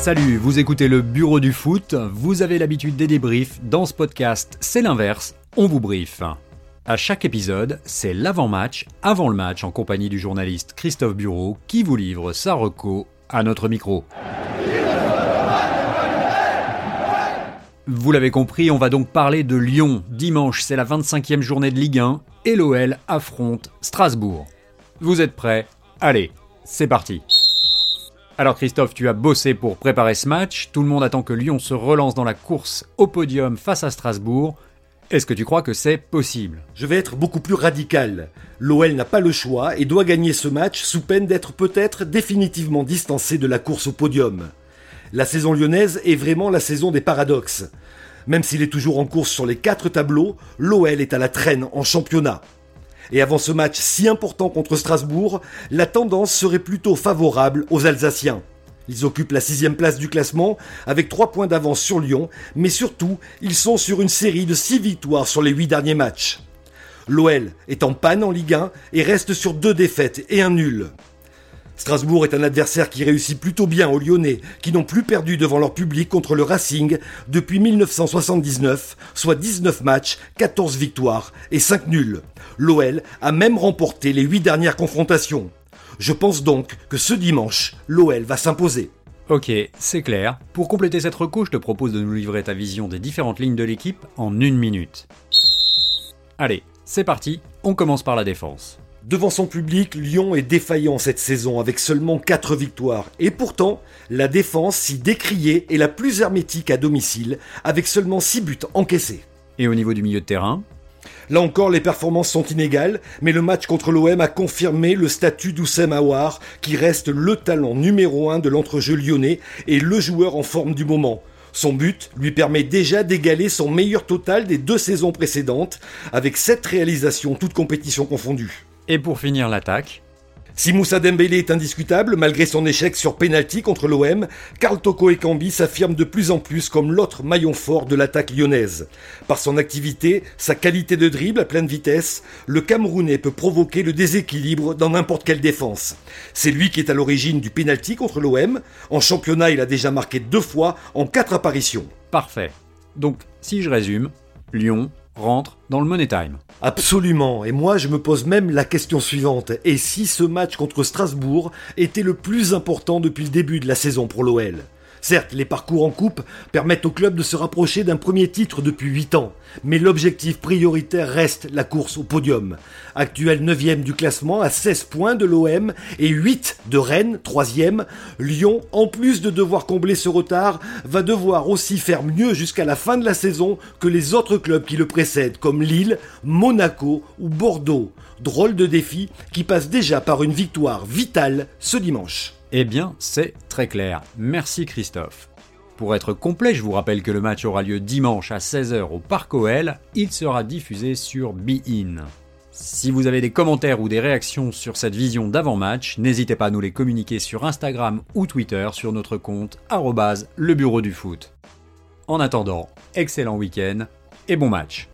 Salut, vous écoutez le Bureau du foot, vous avez l'habitude des débriefs, dans ce podcast c'est l'inverse, on vous brief. À chaque épisode, c'est l'avant-match, avant le match en compagnie du journaliste Christophe Bureau qui vous livre sa reco à notre micro. Vous l'avez compris, on va donc parler de Lyon. Dimanche, c'est la 25e journée de Ligue 1 et l'OL affronte Strasbourg. Vous êtes prêts? Allez, c'est parti. Alors Christophe, tu as bossé pour préparer ce match, tout le monde attend que Lyon se relance dans la course au podium face à Strasbourg. Est-ce que tu crois que c'est possible? Je vais être beaucoup plus radical. L'OL n'a pas le choix et doit gagner ce match sous peine d'être peut-être définitivement distancé de la course au podium. La saison lyonnaise est vraiment la saison des paradoxes. Même s'il est toujours en course sur les quatre tableaux, l'OL est à la traîne en championnat. Et avant ce match si important contre Strasbourg, la tendance serait plutôt favorable aux Alsaciens. Ils occupent la sixième place du classement avec trois points d'avance sur Lyon, mais surtout, ils sont sur une série de six victoires sur les huit derniers matchs. L'OL est en panne en Ligue 1 et reste sur deux défaites et un nul. Strasbourg est un adversaire qui réussit plutôt bien aux Lyonnais, qui n'ont plus perdu devant leur public contre le Racing depuis 1979, soit 19 matchs, 14 victoires et 5 nuls. L'OL a même remporté les 8 dernières confrontations. Je pense donc que ce dimanche, l'OL va s'imposer. Ok, c'est clair. Pour compléter cette reco, je te propose de nous livrer ta vision des différentes lignes de l'équipe en une minute. Allez, c'est parti, on commence par la défense. Devant son public, Lyon est défaillant cette saison avec seulement 4 victoires. Et pourtant, la défense, si décriée, est la plus hermétique à domicile, avec seulement 6 buts encaissés. Et au niveau du milieu de terrain? Là encore, les performances sont inégales, mais le match contre l'OM a confirmé le statut d'Oussem Aouar, qui reste le talent numéro 1 de l'entrejeu lyonnais et le joueur en forme du moment. Son but lui permet déjà d'égaler son meilleur total des deux saisons précédentes, avec 7 réalisations toutes compétitions confondues. Et pour finir l'attaque, si Moussa Dembélé est indiscutable, malgré son échec sur penalty contre l'OM, Karl Toko Ekambi s'affirme de plus en plus comme l'autre maillon fort de l'attaque lyonnaise. Par son activité, sa qualité de dribble à pleine vitesse, le Camerounais peut provoquer le déséquilibre dans n'importe quelle défense. C'est lui qui est à l'origine du penalty contre l'OM. En championnat, il a déjà marqué deux fois en quatre apparitions. Parfait. Donc, si je résume, Lyon rentre dans le Money Time. Absolument, et moi je me pose même la question suivante. Et si ce match contre Strasbourg était le plus important depuis le début de la saison pour l'OL Certes, les parcours en coupe permettent au club de se rapprocher d'un premier titre depuis 8 ans, mais l'objectif prioritaire reste la course au podium. Actuel 9 du classement à 16 points de l'OM et 8 de Rennes, 3 Lyon, en plus de devoir combler ce retard, va devoir aussi faire mieux jusqu'à la fin de la saison que les autres clubs qui le précèdent, comme Lille, Monaco ou Bordeaux. Drôle de défi qui passe déjà par une victoire vitale ce dimanche. Eh bien, c'est très clair. Merci Christophe. Pour être complet, je vous rappelle que le match aura lieu dimanche à 16h au Parc OL. Il sera diffusé sur Bein. Si vous avez des commentaires ou des réactions sur cette vision d'avant-match, n'hésitez pas à nous les communiquer sur Instagram ou Twitter sur notre compte le bureau du foot. En attendant, excellent week-end et bon match.